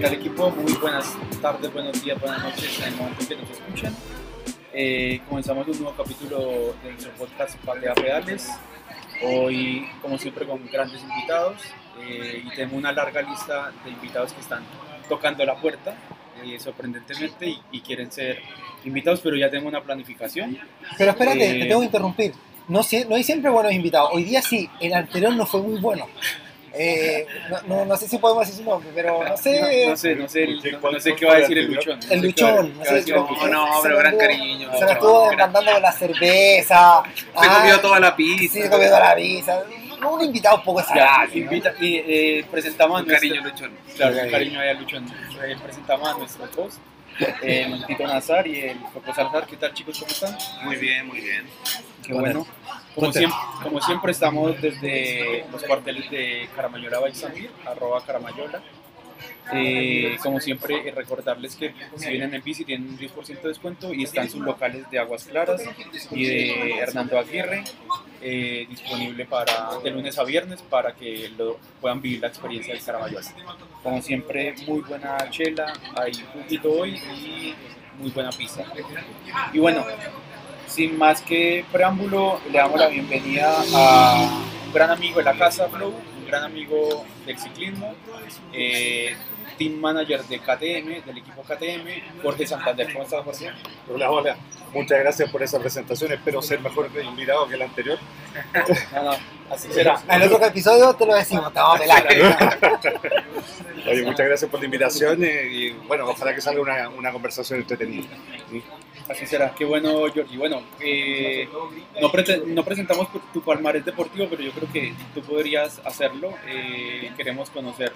¿Qué equipo? Muy buenas tardes, buenos días, buenas noches en el momento en que nos escuchan. Eh, comenzamos un nuevo capítulo de nuestro podcast Patea Pedales. Hoy, como siempre, con grandes invitados eh, y tenemos una larga lista de invitados que están tocando la puerta, eh, sorprendentemente, y, y quieren ser invitados, pero ya tengo una planificación. Pero espérate, Eh, te tengo que interrumpir. No, no hay siempre buenos invitados. Hoy día sí, el anterior no fue muy bueno. Eh, no, no, no sé si podemos decir su nombre, pero no sé. No sé, no sé, el- ¿Qué- no, cuál- no sé qué va a decir el luchón. no El sé luchón, no sé, no, no, pero gran cariño. Se me estuvo mandando con la cerveza. Se ah, comió toda la pizza. Sí, se comió toda la pizza. No, un invitado un poco Ya, invita, y eh, presentamos a Un nuestro- cariño, Luchón. Claro, cariño ahí a Luchón. Eh, presentamos a nuestros dos, el Tito Nazar y el Coco Salazar. ¿Qué tal chicos? ¿Cómo están? Muy bien, muy bien. Qué bueno. Como siempre, como siempre estamos desde los cuarteles de Caramayola Balsamir, arroba Caramayola. Eh, como siempre, recordarles que si vienen en bici tienen un 10% de descuento y están sus locales de Aguas Claras y de Hernando Aguirre eh, disponible para de lunes a viernes para que lo, puedan vivir la experiencia del Caramayola. Como siempre, muy buena chela, hay juguito hoy y muy buena pizza. Y bueno, sin más que preámbulo, le damos la bienvenida a un gran amigo de la casa, Flow, gran amigo del ciclismo, eh, team manager de KTM, del equipo KTM, Jorge Santander. ¿Cómo estás, Jorge? Hola, hola. Muchas gracias por esa presentación. Espero ser mejor invitado que el anterior. No, no, así será. En el otro episodio te lo decimos, te vamos a pelar. Oye, muchas graas por la invitación y bueno, ojalá que salga una, una conversación entretenida. Así será, qué bueno, Georgie. Bueno, eh, no, prete- no presentamos tu palmarés deportivo, pero yo creo que tú podrías hacerlo. Eh, queremos conocer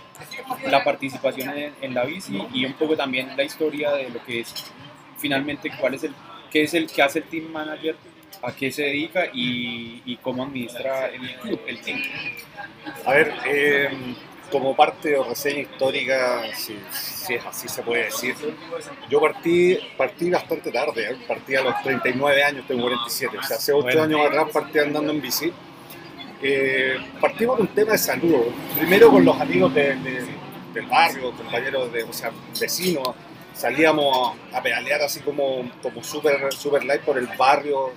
la participación en, en la bici y un poco también la historia de lo que es finalmente cuál es el, qué es el que hace el team manager, a qué se dedica y, y cómo administra el club, el team. A ver, eh, como parte de reseña histórica, si, si es así se puede decir, yo partí, partí bastante tarde, ¿eh? partí a los 39 años, tengo 47, o sea, hace 8 Bueno. años atrás partí andando en bici. Eh, partimos con un tema de salud, primero con los amigos de- de- del barrio, compañeros, de, o sea, vecinos, salíamos a pedalear así como, como super, super light por el barrio,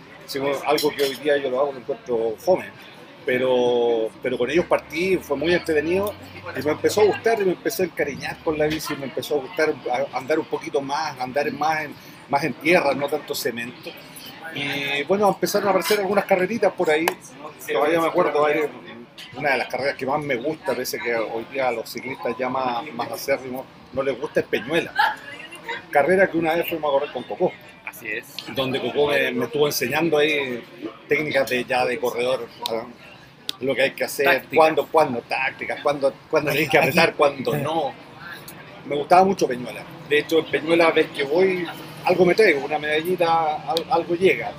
algo que hoy día yo lo hago, lo encuentro fome pero, pero con ellos partí, fue muy entretenido y me empezó a gustar y me empezó a encariñar con la bici, me empezó a gustar a- andar un poquito más, andar más en, más en tierra, no tanto cemento. Y bueno, empezaron a aparecer algunas carreritas por ahí, todavía me acuerdo, una de las carreras que más me gusta, pese que hoy día a los ciclistas ya más, más acérrimos no les gusta es Peñuela. Carrera que una vez fuimos a correr con Coco Así es. donde Coco me, me estuvo enseñando ahí técnicas de ya de corredor. Lo que hay que hacer, cuándo, cuándo, tácticas, cuándo, cuándo hay que apretar, cuándo no. Me gustaba mucho Peñuela. De hecho, en Peñuela ves que voy, algo me traigo, una medallita, al- algo llega.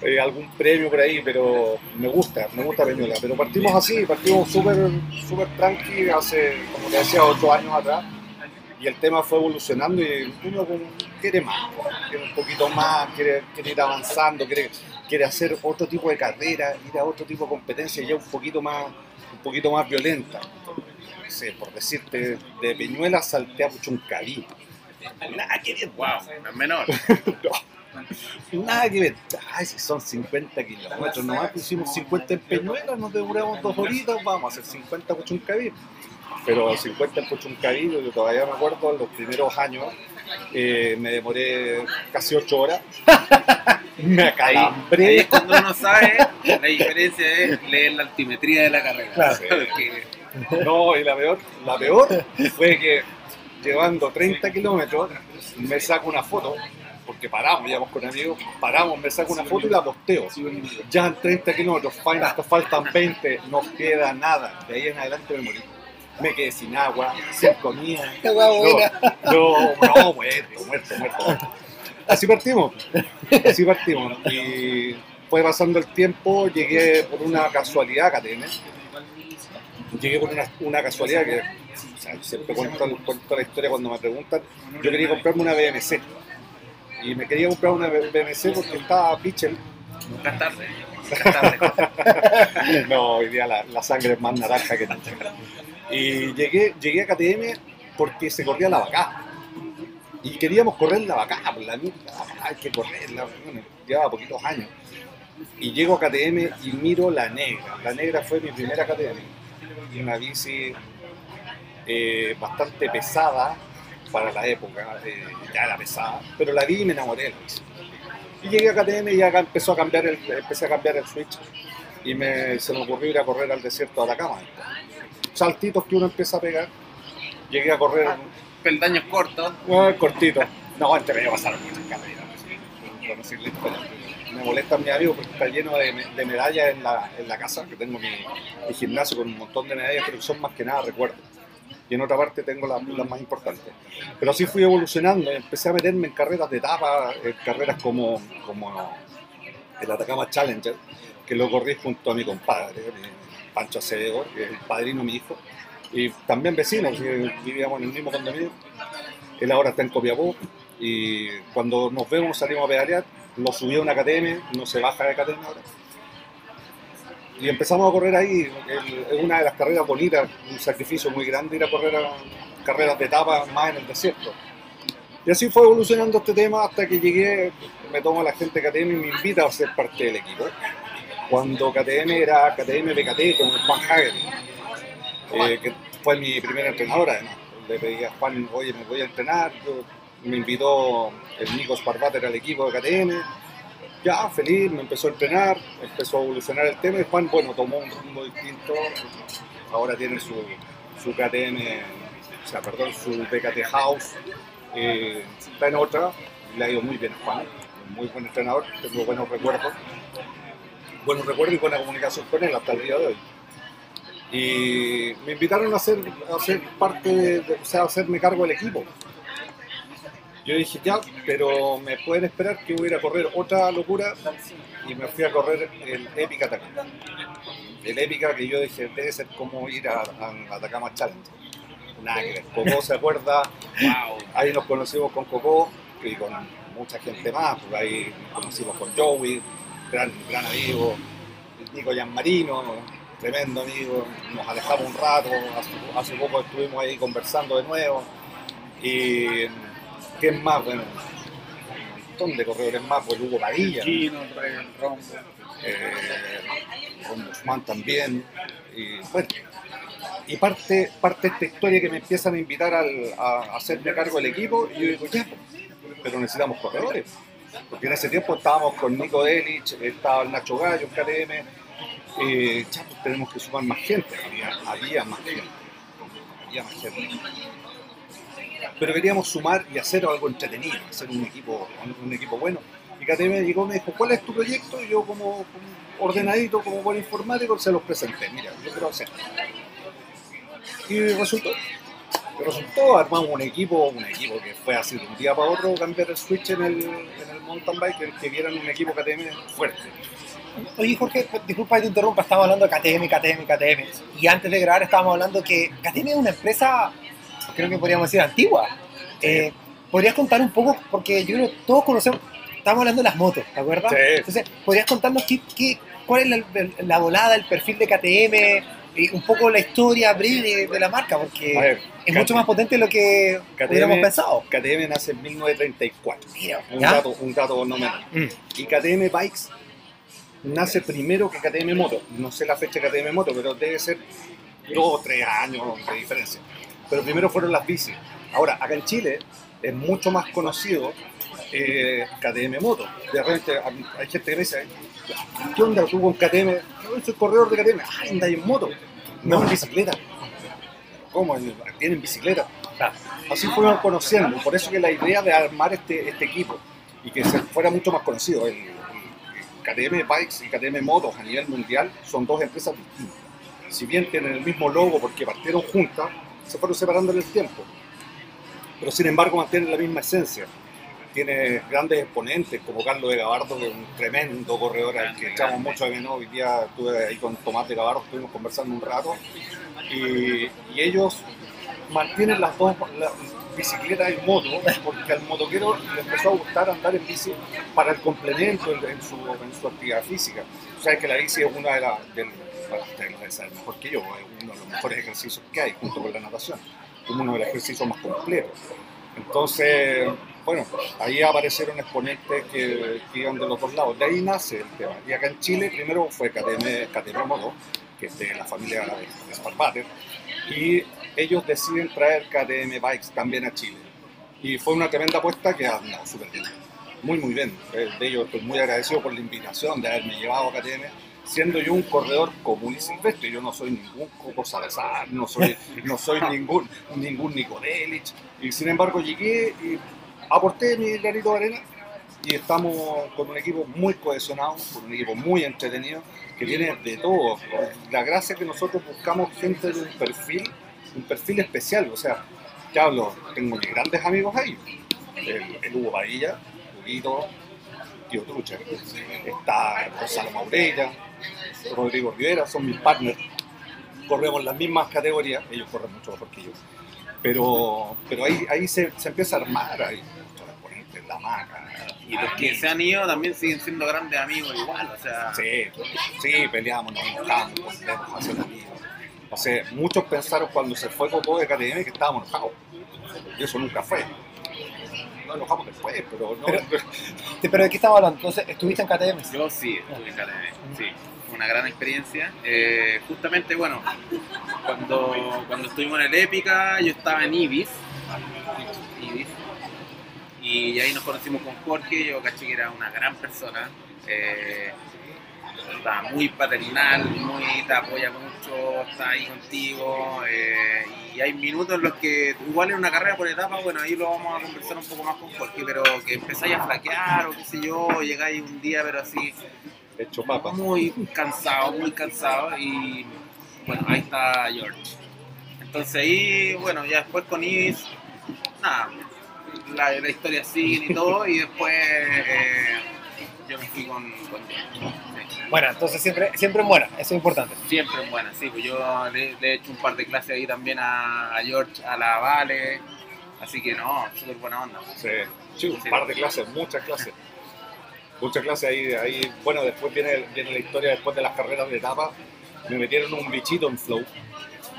Eh, algún premio por ahí, pero me gusta, me gusta Peñuela. Pero partimos así, partimos súper súper tranqui hace, como te decía, ocho años atrás y el tema fue evolucionando y uno quiere más, quiere un poquito más, quiere, quiere ir avanzando, quiere, quiere hacer otro tipo de carrera, ir a otro tipo de competencia ya un poquito más, un poquito más violenta. No sé, por decirte, de Peñuela salté a Puchuncaví. Nada que ver, Wow, no es menor. nada que ver. Ay, si son 50 kilómetros, nomás pusimos 50 en Peñuela, nos demoramos dos horitas, vamos a hacer 50 en Puchuncaví. Pero 50 en Puchuncaví, yo todavía me acuerdo, en los primeros años eh, me demoré casi 8 horas. me Ahí, acalambré. ahí es cuando uno sabe la diferencia es leer la altimetría de la carrera. Claro. Porque No, y la peor, la peor fue que llevando 30 kilómetros me saco una foto, porque paramos, íbamos con amigos, paramos, me saco una foto y la posteo. Ya en 30 kilómetros, faltan, faltan 20, no queda nada. De ahí en adelante me morí. Me quedé sin agua, sin comida. No, no, no, muerto, muerto, muerto. Así partimos. Así partimos. Y fue pasando el tiempo, llegué por una casualidad a KTM. Llegué por una, una casualidad que o sea, siempre cuento, cuento la historia cuando me preguntan. Yo quería comprarme una BMC. Y me quería comprar una BMC porque estaba Pichel. Nunca tarde. No, hoy día la, sangre es más naranja que nunca. Y llegué, llegué a KTM porque se corría la vaca. Y queríamos correr la vaca, pues la misma, hay que correrla, llevaba poquitos años. Y llego a KTM y miro la negra. La negra fue mi primera KTM. Una bici eh, bastante pesada para la época, eh, ya era pesada, pero la vi y me enamoré de la bici. Y llegué a KTM y acá empezó a cambiar el, empecé a cambiar el switch y me, se me ocurrió ir a correr al desierto de Atacama. Saltitos que uno empieza a pegar. Llegué a correr Peldaños cortos. Ah, cortito. No, antes me iba a pasar muchas carreras. Me molesta mi amigo porque está lleno de, me- de medallas en la, en la casa, que tengo mi, mi gimnasio con un montón de medallas, pero son más que nada recuerdos. Y en otra parte tengo las, más importantes. Pero así fui evolucionando, empecé a meterme en carreras de etapa, en carreras como, como el Atacama Challenger, que lo corrí junto a mi compadre, mi Pancho Acevedo, que es el padrino de mi hijo, y también vecinos, vivíamos en el mismo condominio. Él ahora está en Copiapó y cuando nos vemos salimos a pedalear, lo subí a una KTM, no se baja de KTM ahora. Y empezamos a correr ahí, es una de las carreras bonitas, un sacrificio muy grande ir a correr a carreras de etapa más en el desierto. Y así fue evolucionando este tema hasta que llegué, me tomo la gente de KTM y me invita a ser parte del equipo. Cuando KTM era KTM BKT con Juan Hager, eh, que fue mi primer entrenador además. Le pedí a Juan, oye, me voy a entrenar. Me invitó el Nico Sparbater al equipo de KTM. Ya, feliz, me empezó a entrenar, empezó a evolucionar el tema y Juan, bueno, tomó un rumbo distinto. Ahora tiene su, su KTM, o sea, perdón, su BKT House. eh, está en otra, le ha ido muy bien a Juan, muy buen entrenador, tengo buenos recuerdos. Buenos recuerdos y buena comunicación con él hasta el día de hoy y me invitaron a ser, a ser parte, o sea, a hacerme cargo del equipo. Yo dije, ya, pero me pueden esperar que voy a ir a correr otra locura y me fui a correr el Epic Atacama. El Epica que yo dije, debe ser como ir a, a Atacama Challenge. Nada que ver. Se acuerda, Wow. ahí nos conocimos con Coco y con mucha gente más, porque ahí nos conocimos con Joey, gran, gran amigo, Nico Gianmarino, tremendo amigo, nos alejamos un rato, hace, hace poco estuvimos ahí conversando de nuevo, y ¿quién más? Bueno, un montón de corredores más, pues Hugo Padilla, Chino, Rombo. eh, también, y bueno, y parte, parte de esta historia que me empiezan a invitar al- a, a hacerme cargo del equipo, y yo digo, ya, pero necesitamos corredores. Porque en ese tiempo estábamos con Nico Delich, estaba el Nacho Gallo en KTM, eh, ya, pues, tenemos que sumar más gente, había, había más gente, había más gente. Pero queríamos sumar y hacer algo entretenido, hacer un equipo, un, equipo bueno. Y KTM llegó y me dijo, ¿cuál es tu proyecto? Y yo como, ordenadito, como buen informático, se los presenté. Mira, yo quiero hacer. Y resultó. Resultó, armamos un equipo, un equipo que fue así de un día para otro, cambiar el switch en el, en el mountain bike, que vieran un equipo KTM fuerte. Oye, Jorge, disculpa que te interrumpa, estamos hablando de KTM, KTM, KTM. Y antes de grabar estábamos hablando que KTM es una empresa, creo que podríamos decir, antigua. Eh, ¿Podrías contar un poco? Porque yo creo que todos conocemos, estamos hablando de las motos, ¿te acuerdas? Sí. Entonces, ¿podrías contarnos qué, qué- cuál es la, la volada, el perfil de KTM? eh, un poco la historia breve de, la marca, porque ver, es mucho más potente de lo que hubiéramos pensado. KTM nace en 1934. Mira, Un dato, un dato no menor. Mm. Y KTM Bikes nace primero que KTM Moto. No sé la fecha de KTM Moto, pero debe ser dos o tres años de diferencia. Pero primero fueron las bicis. Ahora, acá en Chile es mucho más conocido eh, KTM Moto. De repente hay gente que dice, ¿qué onda tú con KTM? Yo soy corredor de KTM. Ah, anda en moto. No, en bicicleta. ¿Cómo? Tienen bicicleta. Así fuimos conociendo. Por eso que la idea de armar este, este equipo y que se fuera mucho más conocido. El, el KTM Bikes y KTM Motos a nivel mundial son dos empresas distintas. Si bien tienen el mismo logo porque partieron juntas, se fueron separando en el tiempo. Pero sin embargo mantienen la misma esencia. tiene grandes exponentes como Carlos de Gabardo, que es un tremendo corredor al que echamos mucho de menos. Hoy día estuve ahí con Tomás de Gabardo, estuvimos conversando un rato y, ellos mantienen las dos, la bicicleta y moto, porque al motoquero le empezó a gustar andar en bici para el complemento en, su, en su actividad física. O que la bici es una de las, bueno, ustedes lo deben saber mejor que yo, es uno de los mejores ejercicios que hay junto con la natación, es uno de los ejercicios más completos. Entonces, bueno, ahí aparecieron exponentes que, que iban de los dos lados. De ahí nace el tema. Y acá en Chile primero fue KTM Moto, que es de la familia de Sparbater, y ellos deciden traer KTM Bikes también a Chile. Y fue una tremenda apuesta que ha andado súper bien. Muy, muy bien. Eh, De ellos estoy muy agradecido por la invitación de haberme llevado a KTM, siendo yo un corredor común y silvestre. Yo no soy ningún Coco Salazar, no soy, no soy ningún, ningún Nico Delich. Y sin embargo llegué y aporté mi granito de arena y estamos con un equipo muy cohesionado, con un equipo muy entretenido, que tiene de todo. La gracia es que nosotros buscamos gente de un perfil, un perfil especial. O sea, ya hablo, tengo mis grandes amigos ahí. El, el Hugo Padilla, Huguito, Tío Trucha. Está Gonzalo Maurella, Rodrigo Rivera, son mis partners. Corremos las mismas categorías, ellos corren mucho mejor que yo. Pero, pero ahí, ahí se, se empieza a armar, ahí, muchos exponentes, la maca. Y los que se han ido también siguen siendo grandes amigos igual, o sea, Sí, sí, peleamos, nos enojamos, a ser amigos. O sea, muchos pensaron cuando se fue Coco de KTM que estábamos enojados. Y eso nunca fue. Nos enojamos después, pero no. Pero- Pero ¿de qué estamos hablando? Entonces, ¿estuviste en KTM? yo sí estuve en KTM, sí. Una gran experiencia. Eh, justamente, bueno, cuando, cuando estuvimos en el Épica, yo estaba en Ibis. Ibis. Y ahí nos conocimos con Jorge, yo caché que era una gran persona. eh, estaba muy paternal, muy te apoya mucho, está ahí contigo. eh, y hay minutos en los que, igual en una carrera por etapa, bueno, ahí lo vamos a conversar un poco más con Jorge, pero que empezáis a flaquear o qué sé yo, llegáis un día, pero así, Hecho papa. muy cansado, muy cansado y bueno, ahí está George. Entonces ahí, bueno, ya después con Ibis, nada, la, la historia sigue y todo y después eh, yo me fui con, con George. Sí. Bueno, entonces siempre, siempre en buena, eso es importante. Siempre en buena, sí, pues yo le, le he hecho un par de clases ahí también a, a George, a la Vale, así que no, súper buena onda. Sí, sí, un par de clases, muchas clases. Muchas clases ahí, ahí. Bueno, después viene, viene la historia después de las carreras de etapa. Me metieron un bichito en flow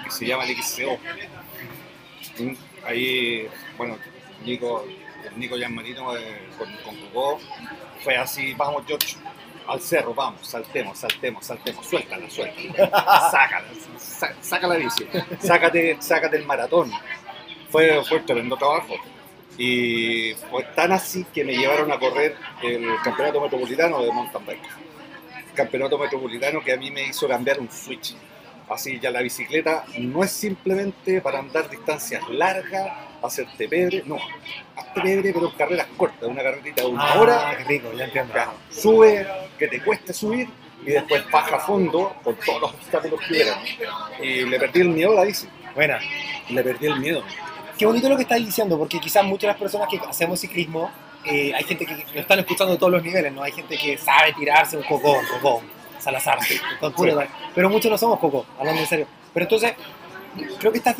que se llama el XCO. Mm, Ahí, bueno, Nico, Nico Gianmarino eh, con, con Coco fue así, vamos George, al cerro, vamos, saltemos, saltemos, saltemos, suéltala, suéltala, sácala, sa- saca la bici, sácate, sácate el maratón. Fue, fue tremendo trabajo. Y fue tan así que me llevaron a correr el campeonato metropolitano de mountain bike. Campeonato metropolitano que a mí me hizo cambiar un switch. Así ya la bicicleta no es simplemente para andar distancias largas, hacerte pebre, no, hazte pebre pero en carreras cortas, una carrerita de una Ah, hora, qué rico, ya entiendo. ya, sube, que te cueste subir y después baja a fondo con todos los obstáculos que hubieran. Y le perdí el miedo a la bici, Buena. le perdí el miedo. Qué bonito lo que estás diciendo, porque quizás muchas de las personas que hacemos ciclismo, eh, hay gente que lo están escuchando de todos los niveles, ¿no? Hay gente que sabe tirarse un cocó, cocó, Salazar, con puro- pero muchos no somos cocó, hablando en serio. Pero entonces, creo que estás,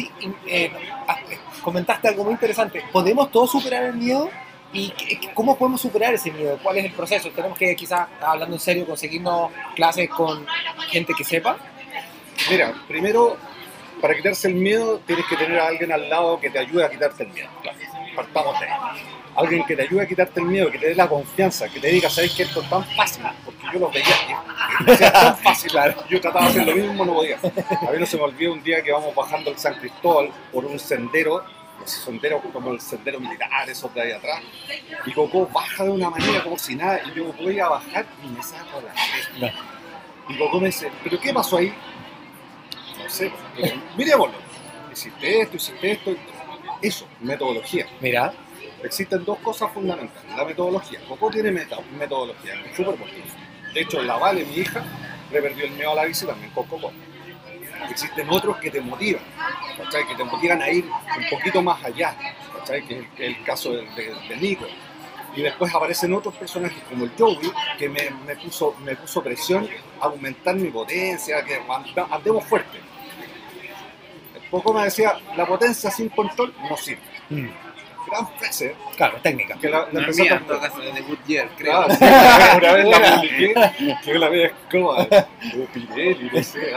eh, ah, eh, comentaste algo muy interesante. ¿Podemos todos superar el miedo? ¿Y cómo podemos superar ese miedo? ¿Cuál es el proceso? ¿Tenemos que quizás, hablando en serio, conseguirnos clases con gente que sepa? Mira, primero, para quitarse el miedo, tienes que tener a alguien al lado que te ayude a quitarte el miedo. Partamos de ahí. Alguien que te ayude a quitarte el miedo, que te dé la confianza, que te diga, ¿sabes que esto es tan fácil? Porque yo lo veía, que sea tan fácil. Yo trataba de hacer lo mismo, no podía. A mí no se me olvidó un día que vamos bajando el San Cristóbal por un sendero, los senderos como el sendero militar, esos de ahí atrás, y Coco baja de una manera como si nada, y yo voy a bajar y me saco la cresta. Y Coco me dice, ¿pero qué pasó ahí? Sé, miremoslo. Hiciste esto, hiciste esto. Eso, metodología. Mira, Existen dos cosas fundamentales. La metodología. Coco tiene metodología, es súper bonito. De hecho, la Vale, mi hija, le perdió el miedo a la bici también con Coco. Existen otros que te motivan, ¿cachai? Que te motivan a ir un poquito más allá, ¿cachai? Que es el, caso de, de- de Nico. Y después aparecen otros personajes como el Joey, que me, me puso, me puso presión a aumentar mi potencia, que andemos fuerte. Poco me decía, la potencia sin control no sirve. Mm, Gran frase, Claro, técnica. que la, la No mía, en todo caso, de Goodyear, creo. Claro, sí, una vez la publiqué, que la vez como o Pirelli, no sé,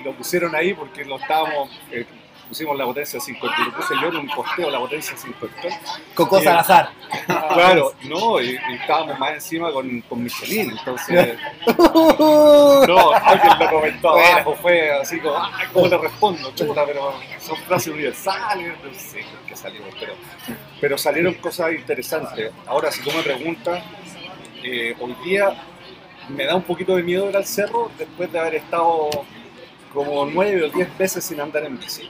y lo pusieron ahí porque lo estábamos, eh, pusimos la potencia sin control, lo puse yo en un posteo la potencia sin control. Con cosas Bien. al azar. Claro, no, y, y estábamos más encima con, con Michelin, entonces, no, alguien lo comentó abajo, fue así como, ah, ¿cómo le respondo? Chuta, pero son frases universales, no sé qué salimos, pero, pero salieron cosas interesantes. Ahora, si tú me preguntas, eh, hoy día me da un poquito de miedo ir al cerro después de haber estado como nueve o diez veces sin andar en bici.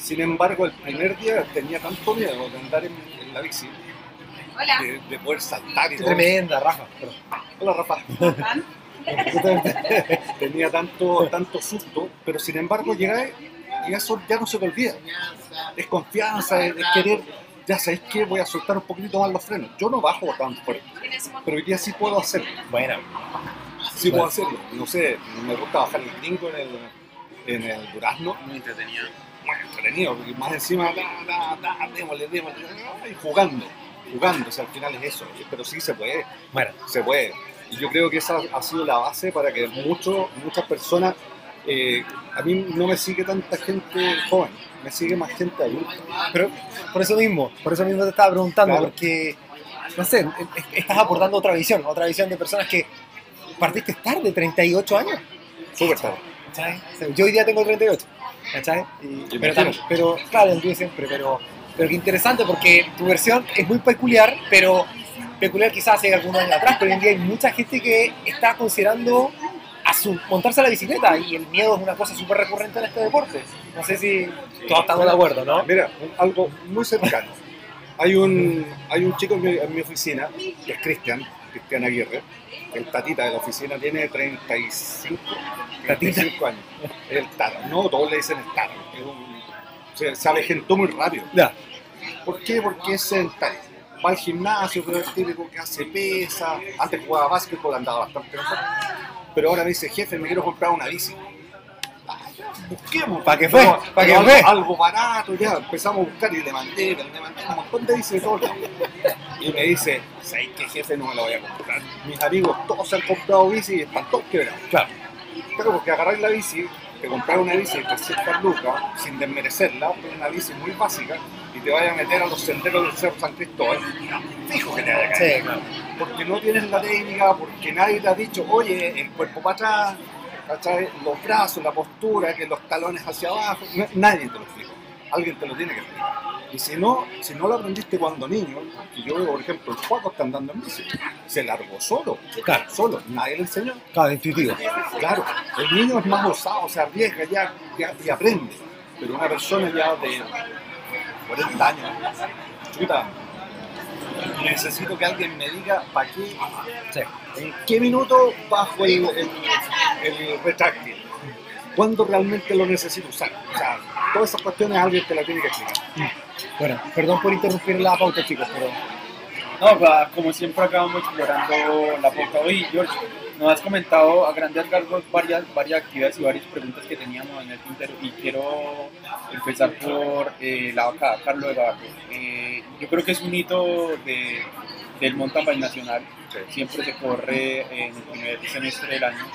Sin embargo, el primer día tenía tanto miedo de andar en, en la bici, Hola. de, de poder saltar y todo. tremenda, Rafa. Pero- Hola, Rafa. Tenía tanto, tanto susto, pero sin embargo llegué y eso ya no se te olvida. Es confianza, es, es querer, ya sabes que voy a soltar un poquito más los frenos. Yo no bajo tan fuerte, pero hoy día sí puedo hacerlo. Bueno, Sí Bueno. puedo hacerlo. No sé, me gusta bajar el gringo en el, en el durazno. Muy entretenido. Bueno, entretenido, porque más encima, da, da, da, démosle, démosle, y jugando, jugando, o sea, al final es eso, pero sí se puede bueno. se puede. Y yo creo que esa ha sido la base para que mucho, muchas personas, eh, a mí no me sigue tanta gente joven, me sigue más gente adulta. Pero por eso mismo, por eso mismo te estaba preguntando, Claro. porque, no sé, es- estás aportando otra visión, otra visión de personas que partiste tarde, 38 años. Súper tarde. sea, Yo hoy día tengo 38, ¿cachai? Y- pero, tam- pero, claro, el tuyo siempre, pero, pero qué interesante porque tu versión es muy peculiar, pero peculiar quizás hace algunos años atrás, pero hoy en día hay mucha gente que está considerando a su, montarse a la bicicleta y el miedo es una cosa súper recurrente en este deporte. No sé si todos estamos de acuerdo, ¿no? Mira, algo muy cercano. Hay un, hay un chico en mi, en mi oficina, que es Cristian, Cristian Aguirre, el tatita de la oficina tiene 35, 35 años. Es el tata. No, todos le dicen el tata. Es un- se, se avejentó muy rápido. Ya. ¿Por qué? Porque es sedentario. Va al gimnasio, pero es típico que hace pesa. Antes jugaba básquetbol, andaba bastante mejor. Pero ahora me dice, jefe, me quiero comprar una bici. Busquemos. ¿Pa' qué fue? Pero- ¿Pa' qué pero fue? algo, algo barato, ya. Empezamos a buscar y le mandé, le mandé un montón de todos lados. Y me dice, ¿sabes qué, jefe? No me la voy a comprar. Mis amigos todos se han comprado bici y están todos quebrados. Claro. Claro, porque agarrar la bici, te comprar una bici de 300 lucas, sin desmerecerla, pero una bici muy básica, y te vaya a meter a los senderos del Cerro San Cristóbal, fijo que te vaya a caer. Sí, claro. Porque no tienes la técnica, porque nadie te ha dicho, oye, el cuerpo para atrás, ¿cachai? los brazos, la postura, que los talones hacia abajo, nadie te lo explica. Alguien te lo tiene que explicar. Y si no, si no lo aprendiste cuando niño, y yo veo, por ejemplo, el Juaco está andando en bici, se largó solo, Claro. solo, nadie le enseñó. Claro, intuitivo. Claro, el niño es más osado, se arriesga ya, ya- y aprende. Pero una persona ya de 40 años, chuta, necesito que alguien me diga para qué, Sí. en qué minuto bajo el, el, el retráctil. ¿Cuándo realmente lo necesito usar? O sea, todas esas cuestiones alguien te las tiene que explicar. Bueno, perdón por interrumpir la pauta, chicos, pero No, como siempre acabamos explorando la pauta hoy. George, nos has comentado a grandes rasgos varias, varias actividades y varias preguntas que teníamos en el tintero y quiero empezar por eh, la vaca Carlos de Gavarro. Eh, yo creo que es un hito de, del mountain bike nacional. Siempre se corre en el primer semestre del año.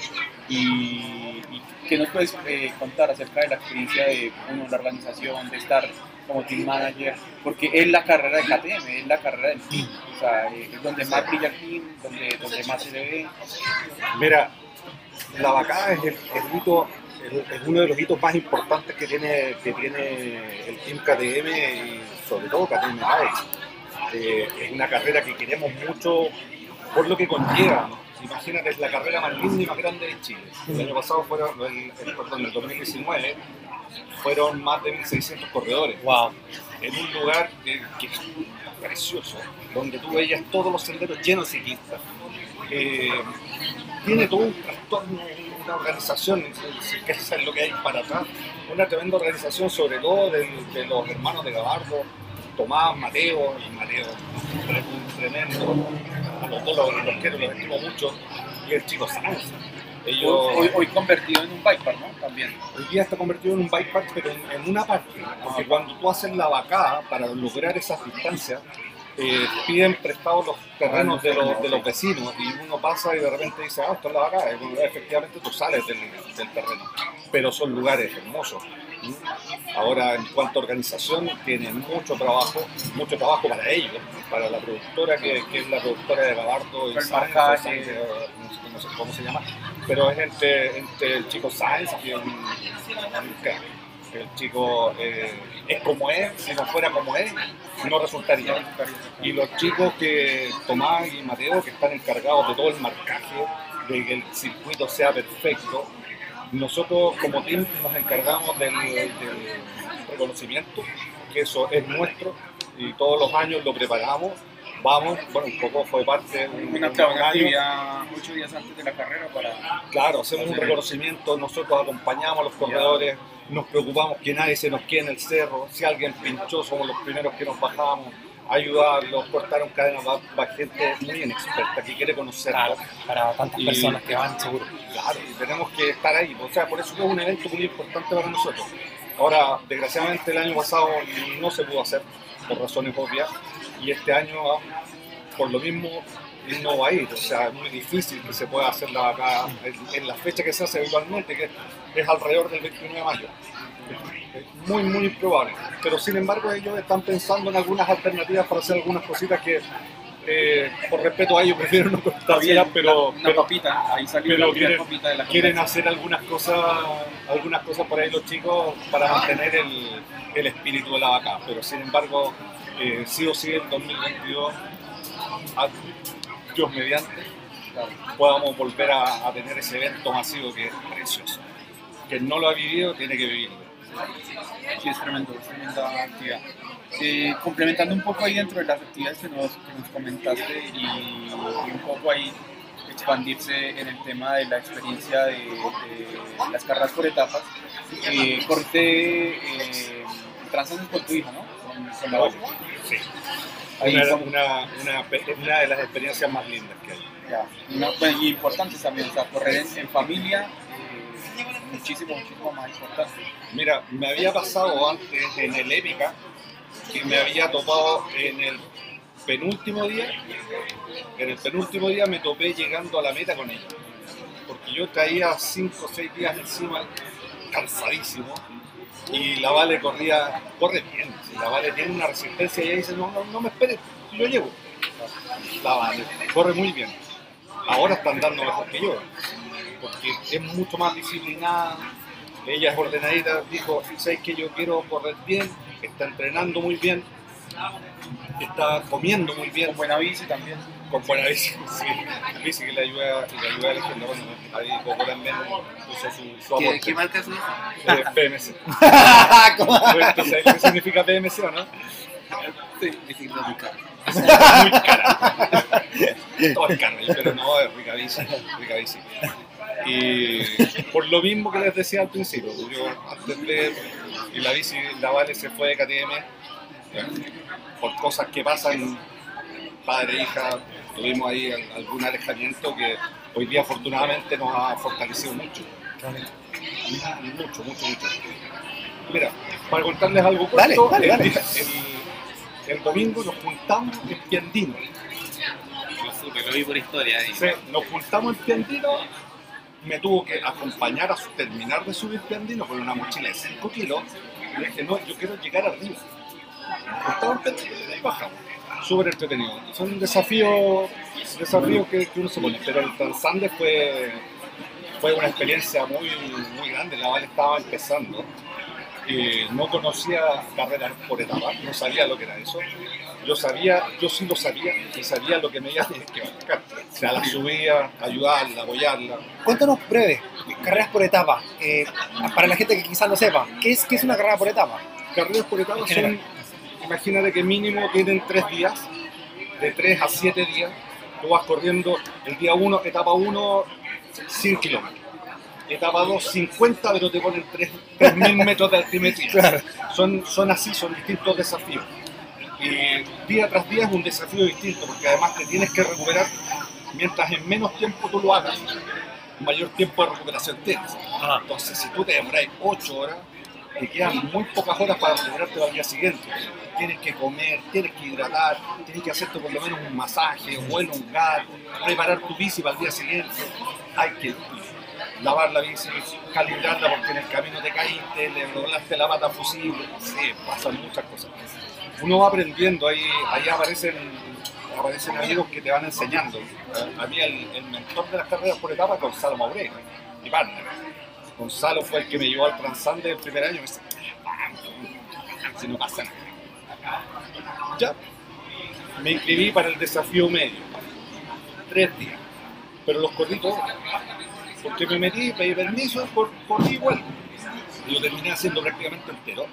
Y, y ¿qué nos puedes eh, contar acerca de la experiencia de uno, la organización, de estar como team manager? Porque es la carrera de KTM, es la carrera del team. O sea, eh, es donde más brilla el team, donde, donde más se ve. Mira, la vacada es, el, el hito, es uno de los hitos más importantes que tiene, que tiene el Team KTM y sobre todo KTM Bikes. Eh, es una carrera que queremos mucho por lo que conlleva. Imagínate, es la carrera más linda y más grande de Chile. El año pasado fueron, el, el- perdón, el 2019 fueron más de 1.600 corredores wow. en un lugar eh, que es precioso, donde tú veías todos los senderos llenos de ciclistas. Eh, tiene todo un trastorno, una organización, si- saber lo que hay para atrás, una tremenda organización, sobre todo del- de, los hermanos de Gabardo, Tomás, Mateo, y Mateo, tremendo, a los dos los, quiero, los estimo mucho, y el chico Sáenz. Ellos, Hoy, hoy convertido en un bike park, ¿no? También. Hoy día está convertido en un bike park, pero en, en una parte. Porque cuando tú haces la vacada para lograr esas distancias, eh, piden prestados los terrenos de los, de los vecinos y uno pasa y de repente dice, ah, esto es la bueno, efectivamente tú sales del, del terreno. Pero son lugares hermosos. Ahora, en cuanto a organización, tienen mucho trabajo, mucho trabajo para ellos, para la productora, que, que es la productora de Gabardo y El o Sáenz, eh, no sé- cómo se llama, pero es entre, entre el chico Sáenz, que un crack. El chico eh, es como es, si no fuera como es, no resultaría. Y los chicos que Tomás y Mateo, que están encargados de todo el marcaje, de que el circuito sea perfecto, nosotros como team nos encargamos del, del reconocimiento, que eso es nuestro, y todos los años lo preparamos. Vamos, bueno, un poco fue parte de un, Una, actividad ocho días antes de la carrera para... Claro, hacemos un reconocimiento, nosotros acompañamos a los corredores, nos preocupamos que nadie se nos quede en el cerro, si alguien pinchó somos los primeros que nos bajamos, ayudarlos, cortaron cadenas, va, va gente muy inexperta que quiere conocerlo. Para tantas Y- personas que van, seguro. Claro, y tenemos que estar ahí, o sea, por eso es un evento muy importante para nosotros. Ahora, desgraciadamente el año pasado no se pudo hacer, por razones obvias, y este año, ah, por lo mismo, no va a ir, o sea, es muy difícil que se pueda hacer la acá en, en la fecha que se hace habitualmente, que es alrededor del 29 de mayo. Muy, muy improbable. Pero sin embargo, ellos están pensando en algunas alternativas para hacer algunas cositas que, eh, por respeto a ellos, prefiero no contar, pero, una pero papita, ahí salió pero la quieren- papita de la quieren hacer algunas cosas, algunas cosas por ahí los chicos para mantener el, el espíritu de la vaca. Pero sin embargo, eh, sí o sí en 2022, a Dios mediante, podamos volver a, a tener ese evento masivo que es precioso. Quien no lo ha vivido tiene que vivirlo. Sí, es tremendo, es tremenda actividad. Eh, complementando un poco ahí dentro de las actividades que nos, que nos comentaste y, y un poco ahí expandirse en el tema de la experiencia de, de las carreras por etapas, eh, corte eh, con tu hija, ¿no? Con, con la Valle. Sí. Una, una, una, una de las experiencias más lindas que hay. Ya, bueno, y importantes también, o sea, correr en, en familia, muchísimo, muchísimo más importante. Mira, me había pasado antes en el Épica que me había topado en el penúltimo día. En el penúltimo día me topé llegando a la meta con ella. Porque yo traía 5 o 6 días encima, cansadísimo. Y la Vale corría, corre bien. La Vale tiene una resistencia y ella dice: No, no, no me esperes, yo llego. La Vale corre muy bien. Ahora está andando mejor que yo. Porque es mucho más disciplinada, ella es ordenadita, dijo, sabes que yo quiero correr bien, está entrenando muy bien, está comiendo muy bien, Con buena bici también. con buena bici, sí, bici que le ayuda, que le ayuda a la gente, bueno, ahí Coco también puso su, su ¿Qué, aporte. qué marca es eso? Eh, PMC. ¿Cómo? ¿Sabes qué significa PMC o no? Sí, bicicleta muy cara. Muy cara. Todo es caro, pero no, es rica bici, rica bici. Y por lo mismo que les decía al principio, yo antes de y la bici, la Vale se fue de KTM eh, por cosas que pasan padre e hija, tuvimos ahí al- algún alejamiento que hoy día afortunadamente nos ha fortalecido mucho. Mucho, mucho, mucho. Mira, para contarles algo corto, Dale, dale, el, dale. día- el- el domingo nos juntamos en Piandino. Lo supe, lo vi por historia ahí. Nos juntamos en Piandino, me tuvo que acompañar a terminar de subir Piandino con una mochila de 5 kilos. Y dije, no, yo quiero llegar arriba. Ahí bajamos. Súper entretenido. Son desafíos, desafíos que, que uno se pone, pero el Transande fue, fue una experiencia muy, muy grande. La Vale estaba empezando. Eh, no conocía carreras por etapas, no sabía lo que era eso. Yo sabía, yo sí lo sabía y sabía lo que me iba a tener que bancar. O sea, la subía, ayudarla, apoyarla. Cuéntanos breve, carreras por etapa. Eh, para la gente que quizás no sepa, ¿qué es, qué es una carrera por etapa? Carreras por etapas En son, imagínate que mínimo tienen tres días, de tres a siete días. Tú vas corriendo el día 1, etapa 1, 100 kilómetros. Etapa 2, 50, pero te ponen 3.000 metros de altimetría. Claro. son, son así, son distintos desafíos. Y día tras día es un desafío distinto, porque además te tienes que recuperar, mientras en menos tiempo tú lo hagas, mayor tiempo de recuperación tienes. Ah. Entonces, si tú te demoras 8 horas, te quedan muy pocas horas para recuperarte al día siguiente. Tienes que comer, tienes que hidratar, tienes que hacerte por lo menos un masaje, un elongar, preparar tu bici para el día siguiente. Hay que lavar la bici, calibrarla porque en el camino te caíste, le doblaste la pata fusible, sí, pasan muchas cosas. Uno va aprendiendo, ahí, aparecen, aparecen amigos que te van enseñando. A mí el, mentor de las carreras por etapas es Gonzalo Mauré, mi partner. Gonzalo fue el que me llevó al Transande el primer año me dice, "Vamos, si no pasa nada. Ya, me inscribí para el desafío medio, tres días, pero los corrí todos, porque me metí, pedí permiso, corrí igual, y lo terminé haciendo prácticamente entero.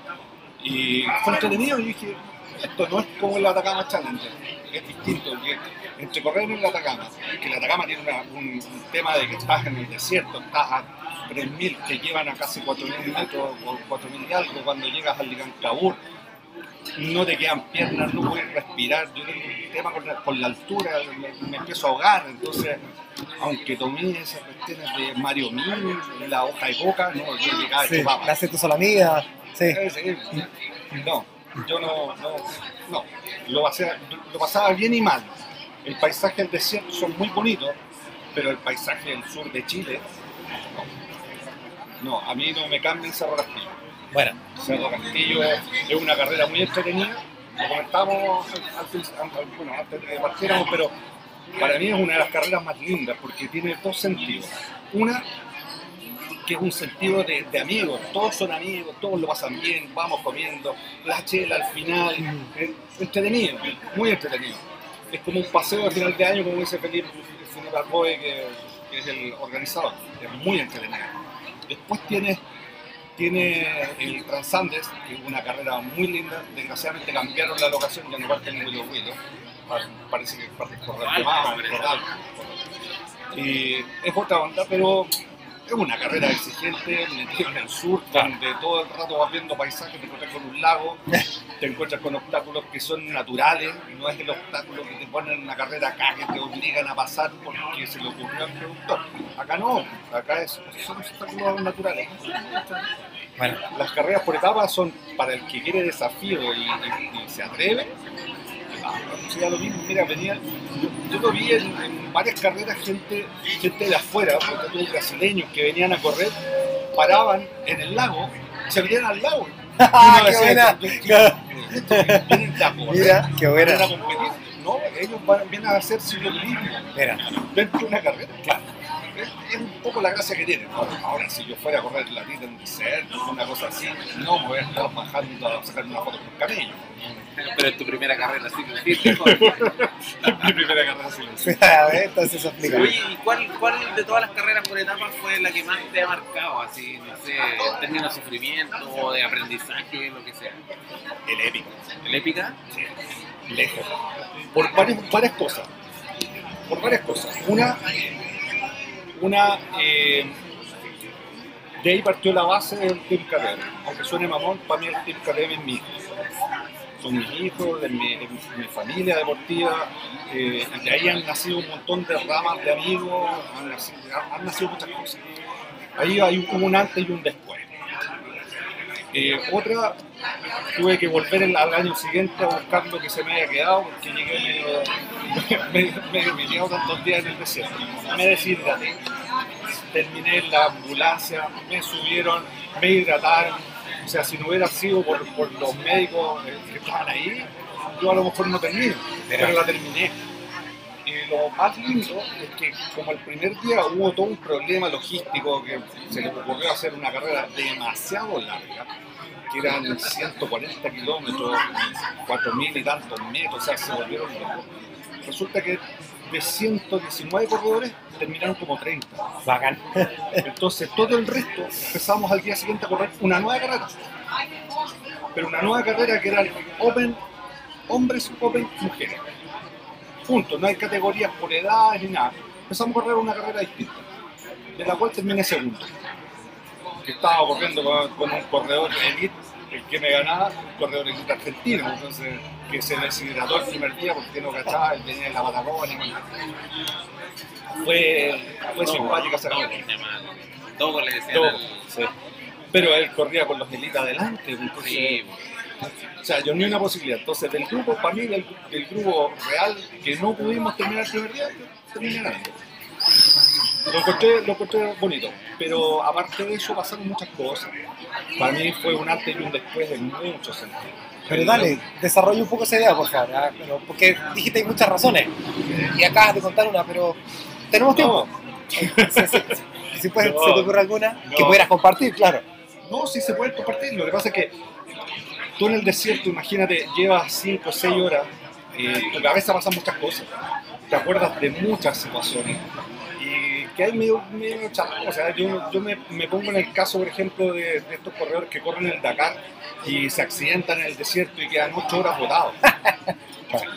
Y fue entretenido y dije, esto no es como el Atacama Challenge, es distinto, entre correr en el Atacama, que el Atacama tiene una- un, un tema de que estás en el desierto, estás a 3.000, te llevan a casi 4.000 metros o 4.000 y algo cuando llegas al Licancabur, no te quedan piernas, no puedes respirar, yo tengo un tema con la, con la altura, me, me empiezo a ahogar, entonces, aunque tomé esas cuestiones de Mario Mil, la hoja de coca, no, yo llegaba Sí, la cetosolamida. Sí. Sí. No, yo no, no, no. Lo, pasé- lo pasaba bien y mal. El paisaje del desierto son muy bonitos, pero el paisaje del sur de Chile, no. No, a mí no me cambia Cerro Castillo. Bueno, Cerro Castillo es una carrera muy entretenida, lo comentamos al- bueno, antes de que partiéramos, pero para mí es una de las carreras más lindas porque tiene dos sentidos. Una, que es un sentido de, de amigos, todos son amigos, todos lo pasan bien, vamos comiendo, la chela al final, eh, entretenido, muy entretenido. Es como un paseo al final de año, como dice Felipe, Felipe Arboe, que, que es el organizador, es muy entretenido. Después tienes tiene el Transandes, que es una carrera muy linda. Desgraciadamente cambiaron la locación, ya no parte en Willow Willow. Pa- Parece que parte por algo. Y es otra onda, pero es una carrera exigente, metido en el sur, donde todo el rato vas viendo paisajes, te encuentras con un lago, te encuentras con obstáculos que son naturales, no es el obstáculo que te ponen en una carrera acá que te obligan a pasar porque se le ocurrió al productor. Acá no, acá es, son obstáculos naturales. bueno. Las carreras por etapas son para el que quiere desafío y, y- y se atreve. Ah, lo mismo, mira, venía, yo, lo vi en, en varias carreras, gente, gente de afuera, porque brasileños que venían a correr, paraban en el lago, se venían al lago. Ah, ¡Qué buena! "Estos vienen de a correr, Mira, qué buena. No, ellos van, vienen a hacer ciclismo Mira, dentro de una carrera. Claro. Poco la gracia que tiene. Ahora, si yo fuera a correr la vida en un desierto, una cosa así, no me voy a estar bajando a sacar una foto con un camello. Pero es tu primera carrera, hiciste. Mi primera carrera así. sí, a ver, entonces eso explica. Oye, ¿y cuál, cuál de todas las carreras por etapas fue la que más te ha marcado? Así, no sé, en términos de sufrimiento o de aprendizaje, lo que sea. El épico. ¿El épica? Sí. Lejos. Por varias, varias cosas. Por varias cosas. Una, una eh, de ahí partió la base del Team KTM. Aunque suene mamón, para mí el Team KTM es mi hijo. Son mis hijos, de mi, familia deportiva. eh, de ahí han nacido un montón de ramas de amigos, han nacido, han nacido muchas cosas. Ahí hay un, un antes y un después. Eh, otra, tuve que volver el- al año siguiente a buscar lo que se me había quedado porque llegué medio, medio, medio pillado tantos días en el desierto. Me deshidraté. Terminé en la ambulancia, me subieron, me hidrataron. O sea, si no hubiera sido por, por los médicos eh, que estaban ahí, yo a lo mejor no termino, pero la terminé. Y lo más lindo es que como el primer día hubo todo un problema logístico que se le ocurrió hacer una carrera demasiado larga, que eran 140 kilómetros, 4.000 y tantos metros, o sea, se volvieron. Resulta que de 119 corredores terminaron como 30. Bacán. Entonces todo el resto empezamos al día siguiente a correr una nueva carrera. Pero una nueva carrera que era Open, hombres, Open, mujeres. Punto, no hay categorías por edad ni nada. Empezamos a correr una carrera distinta, de la cual terminé segundo. Que estaba corriendo con, con un corredor elite el que me ganaba, un corredor argentino, entonces que se deshidrató el primer día porque no cachaba, él venía en la Patagonia. Fue, fue simpática esa. Todo le decían. Todo, sí. Pero él corría con los elites adelante, entonces, Sí, o sea, yo ni una posibilidad. Entonces, del grupo, para mí, del, del grupo real, que no pudimos terminar el primer día, terminé ganando. Lo encontré, lo encontré bonito, pero aparte de eso pasaron muchas cosas. Para mí fue un antes y un después en muchos sentidos. Pero dale, desarrolla un poco esa idea, por favor. ¿ah? Pero- porque dijiste hay muchas razones. Y acabas de contar una, pero tenemos tiempo. No, Si, si- si- puedes- No. se te ocurre alguna No. que pudieras compartir, claro. no, sí se puede compartir. Lo que pasa es que tú en el desierto, imagínate, llevas 5 o 6 horas, eh, tu cabeza pasan muchas cosas. Te acuerdas de muchas situaciones. Que hay medio, medio. O sea, yo, yo me, me pongo en el caso, por ejemplo, de, estos corredores que corren el Dakar y se accidentan en el desierto y quedan 8 horas botados.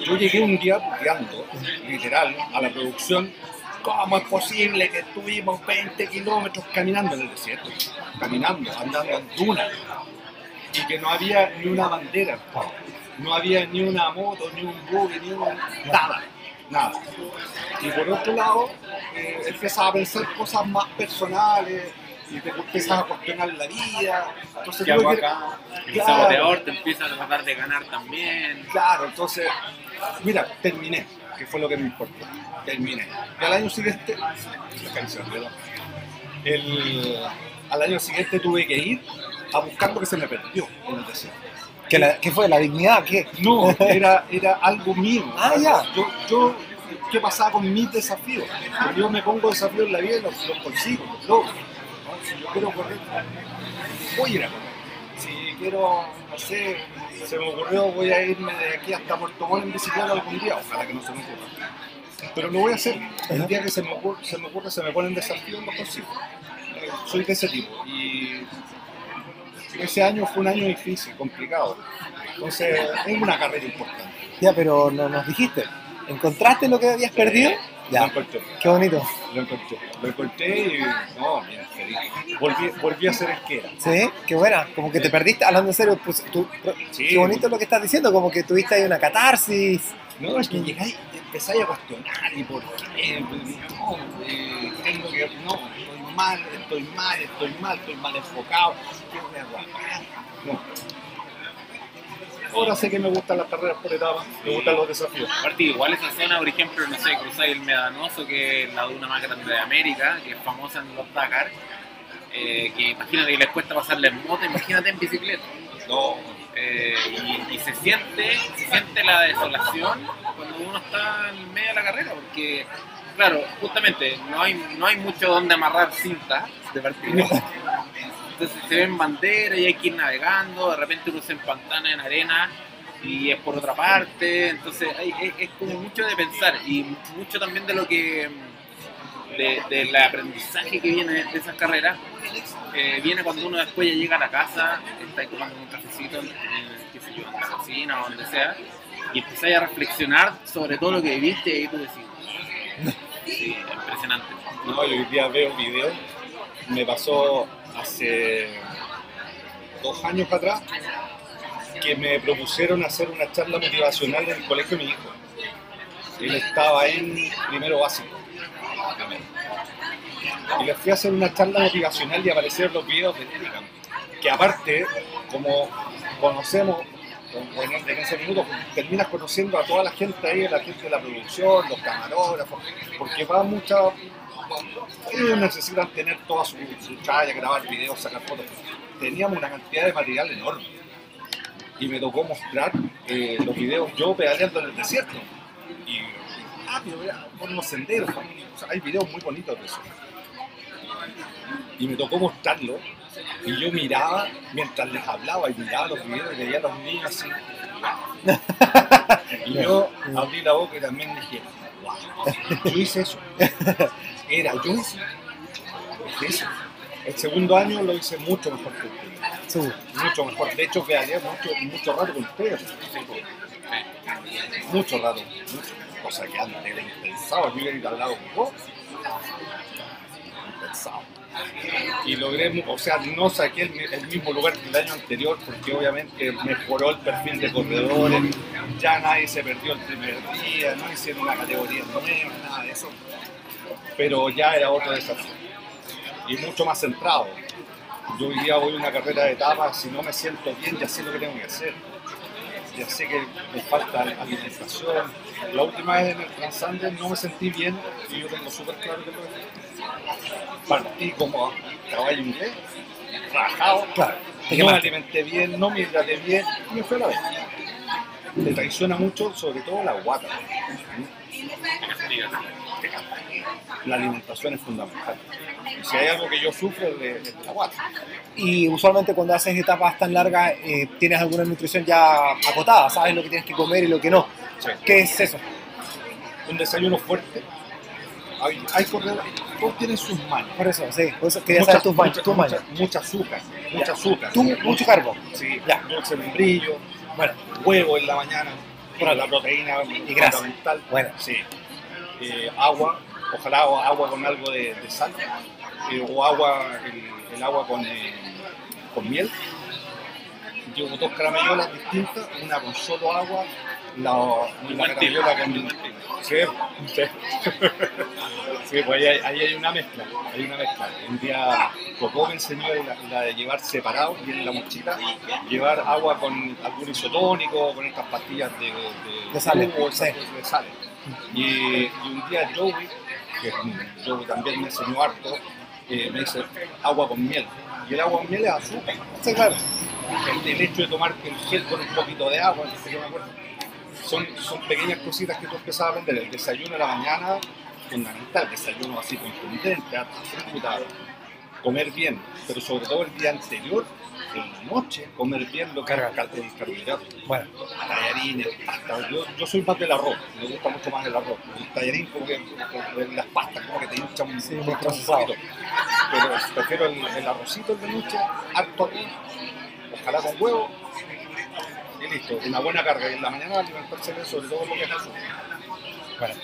Yo llegué un día puteando, literal, a la producción. ¿Cómo es posible que estuvimos 20 kilómetros caminando en el desierto? Caminando, andando en dunas. Y que no había ni una bandera. No había ni una moto, ni un buggy, ni un... Nada. Nada. Y por otro lado, eh, empiezas a pensar cosas más personales y te empiezas a cuestionar la vida. Entonces, ¿Qué hago creo- acá? El Claro. saboteador te empieza a tratar de ganar también. Claro, entonces, mira, terminé, que fue lo que me importó. Terminé. Y al año siguiente, la canción, ¿verdad? El, al año siguiente tuve que ir a buscar lo que se me perdió en el desierto. ¿Qué, la- qué fue? ¿La dignidad? ¿Qué? No, era, era algo mío. Ah, ya. Yo, yo, ¿qué pasaba con mis desafíos? Yo me pongo desafíos en la vida y los, los consigo, los logro. ¿no? Si yo quiero correr, voy a ir a correr. Si quiero, no sé, se me ocurrió, voy a irme de aquí hasta Puerto Montt en bicicleta algún día, ojalá que no se me ocurra. Pero lo voy a hacer. El día que se me ocurre, se me, ocurre, se me ponen desafíos, los consigo. Soy de ese tipo. Y ese año fue un año difícil, complicado. Entonces, es una carrera importante. Ya, pero no nos dijiste. ¿Encontraste lo que habías perdido? Lo Ya, encontré, qué bonito. lo encontré. Lo encontré y no, bien, feliz. Volví, volví a ser el que era. Sí, qué buena. Como que te perdiste, hablando en serio, pues, tú- Sí. qué bonito lo que estás diciendo, como que tuviste ahí una catarsis. No, es que llegáis y empezáis a cuestionar y por qué. No, eh, tengo que. No, mal, estoy mal, estoy mal, estoy mal enfocado. Ahora sé que me gustan las carreras por etapas, me gustan los desafíos. Aparte, igual esa zona, por ejemplo, no sé, cruzáis el Medanoso, que es la duna más grande de América, que es famosa en los Dakar, eh, que imagínate que les cuesta pasarle en moto, imagínate en bicicleta. No, Eh, y, y se siente se siente la desolación cuando uno está en medio de la carrera, porque, claro, justamente no hay, no hay mucho donde amarrar cintas de partida. Entonces se ven banderas y hay que ir navegando, de repente uno se empantana en arena y es por otra parte, entonces hay- es, es como mucho de pensar y mucho también de lo que de- del aprendizaje que viene de esas carreras. Eh, viene cuando uno después ya llega a la casa, está ahí tomando un cafecito en, en, qué sé yo, en la cocina o donde sea, y empezáis a reflexionar sobre todo lo que viviste y ahí tú decís, sí, impresionante. No, yo hoy día veo videos. Me pasó hace dos años atrás que me propusieron hacer una charla motivacional en el colegio de mi hijo. Él estaba en primero básico. Y le fui a hacer una charla motivacional y aparecieron los videos de Erika. Que aparte, como conocemos, bueno, en ese minuto terminas conociendo a toda la gente ahí, la gente de la producción, los camarógrafos, porque va mucha. Ellos necesitan tener toda su, su grabar videos, sacar fotos. Teníamos una cantidad de material enorme. Y me tocó mostrar eh, los videos yo pedaleando en el desierto. Y rápido, vea, por los senderos. Hay videos muy bonitos de eso. Y me tocó mostrarlo. Y yo miraba mientras les hablaba y miraba los videos y veía a los niños así. Y yo abrí la boca y también dije, wow, yo hice eso. Era yo. Hice eso. El segundo año lo hice mucho mejor que ustedes. Su- Mucho mejor. De hecho, quedaría mucho, mucho rato con ustedes. Mucho rato. Mucho. Cosa que antes era impensado. Yo ido al lado con vos. Impensado. Y logré, o sea, no saqué el mismo lugar que el año anterior porque obviamente mejoró el perfil de corredores, ya nadie se perdió el primer día, no hicieron una categoría nueva, nada de eso, pero ya era otro desafío y mucho más centrado. Yo hoy día voy a una carrera de etapas, si no me siento bien ya sé lo que tengo que hacer. Ya sé que me falta alimentación. La última vez en el Transander no me sentí bien y yo tengo súper claro que lo Partí como caballo inglés, rajado, Claro. Te no me alimenté bien, no me hidraté bien y me fue a la vez. Te traiciona mucho, sobre todo la guata. Te. La alimentación es fundamental. Y si hay algo que yo sufro es de, la guata. Y usualmente cuando haces etapas tan largas eh, tienes alguna nutrición ya acotada, sabes lo que tienes que comer y lo que no. Sí. ¿Qué es eso? Un desayuno fuerte. Hay, hay corredores, todos tienen sus manos. Por eso, sí, por eso quería saber tus baños, mucha, azúcar, mucha azúcar. Tú, mucho carbo. Sí, Ya. dulce de membrillo, Bueno, huevo en la mañana, para la proteína Y grasa. fundamental. Bueno. Sí. Eh, agua, ojalá agua con algo de, de sal, eh, o agua, el, el agua con, eh, con miel. Llevo dos caramellolas distintas, una con solo agua, la, la buen tip. caramelola con... Sí, sí. Sí, pues ahí hay, ahí hay una mezcla, hay una mezcla. Un día Coco me enseñó la, la de llevar separado y en la mochila llevar agua con algún isotónico, con estas pastillas de, de, De sales, jugo, sí. de sales. Y, y un día Joey, que Joey también me enseñó harto, eh, me dice agua con miel. Y el agua con miel es azúcar. sí, claro. El, el hecho de tomar el gel con un poquito de agua, no sé qué me acuerdo. Son, son pequeñas cositas que tú empiezas a aprender. El desayuno a la mañana, fundamental, desayuno así contundente, fruta, comer bien, pero sobre todo el día anterior, en la noche, comer bien lo que es el car- el carbohidrato. Bueno, Tallarines, pasta. Yo, yo soy más del arroz, me gusta mucho más el arroz. El tallarín como que las pastas como que te hinchan, Sí, muy hinchan un poquito. Pero prefiero el, el arrocito de noche, harto arroz, ojalá con huevo y listo. Una buena carga y en la mañana alimentarse bien, sobre todo lo que es azúcar. bueno.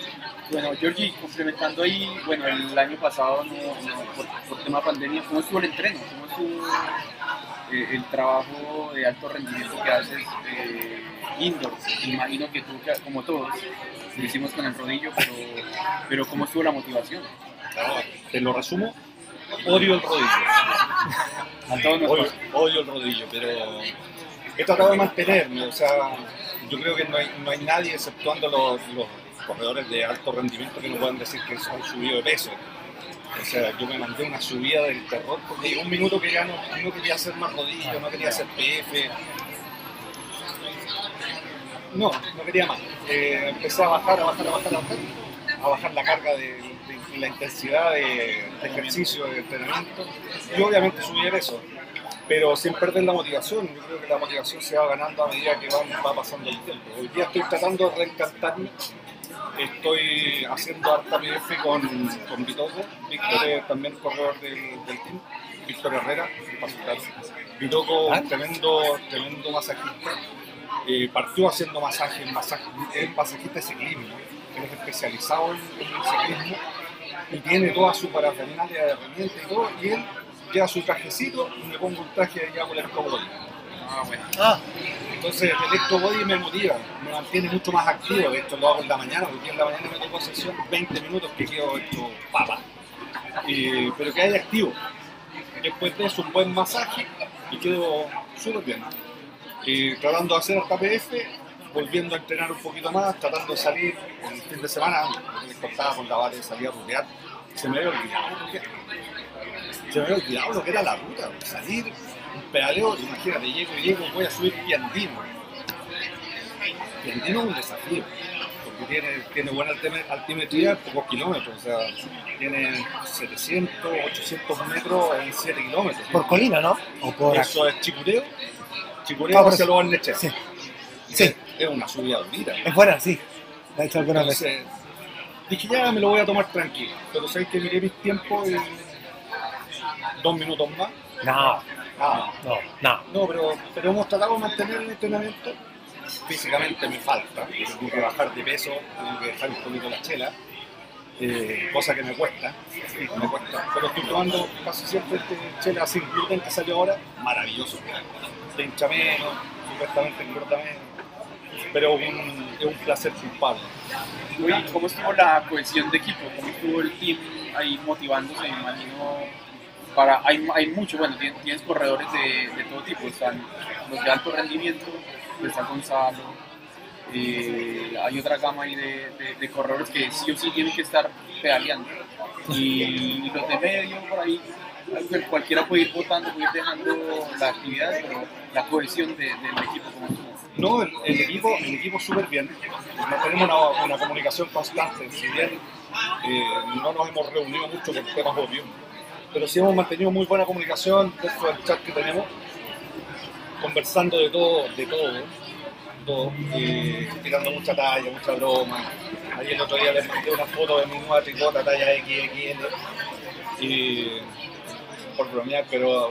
Bueno, Georgie, complementando ahí, bueno, el año pasado, no, no, por, por tema pandemia, ¿cómo estuvo el entreno? ¿Cómo estuvo eh, el trabajo de alto rendimiento que haces eh, indoor? Imagino que tú, como todos, lo hicimos con el rodillo, pero, pero ¿cómo estuvo la motivación? Te lo resumo, odio el rodillo. A todos nos Odio, odio el rodillo, pero he tratado de mantenerme. O sea, yo creo que no hay, no hay nadie, exceptuando los, corredores de alto rendimiento, que no puedan decir que han subido de peso. O sea, yo me mandé una subida del terror porque un minuto que ya no, no quería hacer más rodillo, no quería hacer PF. No, no quería más. Eh, empecé a bajar, a bajar, a bajar, a bajar, a bajar la carga de, la intensidad de ejercicio, de entrenamiento. Y obviamente subí de peso, pero sin perder la motivación. Yo creo que la motivación se va ganando a medida que va, va pasando el tiempo. Hoy día estoy tratando de reencantarme. Estoy haciendo harta PF con, con. Víctor es también corredor del, del team. Víctor Herrera. Vitoco, un tremendo, tremendo masajista. Eh, partió haciendo masajes, masaje, es masajista de ciclismo. Él es especializado en, en el ciclismo y tiene toda su parafernalia de herramientas y todo. Y él lleva su trajecito y me pongo un traje y hago el body. Ah, bueno. Ah, Entonces el electro body me motiva, me mantiene mucho más activo. Hecho, lo hago en la mañana, porque en la mañana me toco sesión 20 minutos que quedo hecho papa. Y- pero que hay activo. Después de eso, un buen masaje y quedo súper bien. Y tratando de hacer hasta PF, volviendo a entrenar un poquito más, tratando de salir el fin de semana, me cortaba con la vara de salir a rutear. Se me había olvidado. Se me había olvidado lo que era la ruta, salir, un pedaleo, imagínate, llego y llego, voy a subir Piandino. Piandino es un desafío, porque tiene, tiene buena altime- altimetría, pocos kilómetros, o sea, tiene 700, 800 metros en 7 kilómetros. por colina, ¿no? O por Eso es chicureo, chicureo Ah, por hacia eso. los Barnechea. Sí. Sí. Es una subida bonita. Es buena, sí. La he hecho algunas veces. Entonces, dije ya me lo voy a tomar tranquilo, pero sabéis que miré mis tiempos y dos minutos más. No, Ah, no, no. no, pero, pero hemos tratado de mantener el entrenamiento. Físicamente me falta, tengo que bajar de peso, tengo que dejar un poquito la chela, eh, cosa que me cuesta. me cuesta. Pero estoy tomando casi siempre este chela sin gluten que salió ahora, maravilloso. Se hincha menos, supuestamente engorda menos. Pero es un, es un placer culpable. ¿Cómo estuvo la cohesión de equipo? ¿Cómo estuvo el team ahí motivándose? Me imagino, para, hay, hay mucho, bueno, tienes, tienes corredores de, de todo tipo, están los de alto rendimiento, está Gonzalo, eh, hay otra gama ahí de, de- corredores que sí o sí tienen que estar pedaleando. Y los de medio, por ahí, cual- cualquiera puede ir votando, puede ir dejando la actividad, pero la cohesión de- del equipo como estuvo. No, el, equipo, el equipo súper bien. Mantenemos una, una comunicación constante. Si bien eh, no nos hemos reunido mucho por temas obvios, pero sí hemos mantenido muy buena comunicación dentro del chat que tenemos, conversando de todo, de todo, todo, tirando mucha talla, mucha broma. Ayer el otro día les mandé una foto de mi nueva tricota talla XXL y por bromear, pero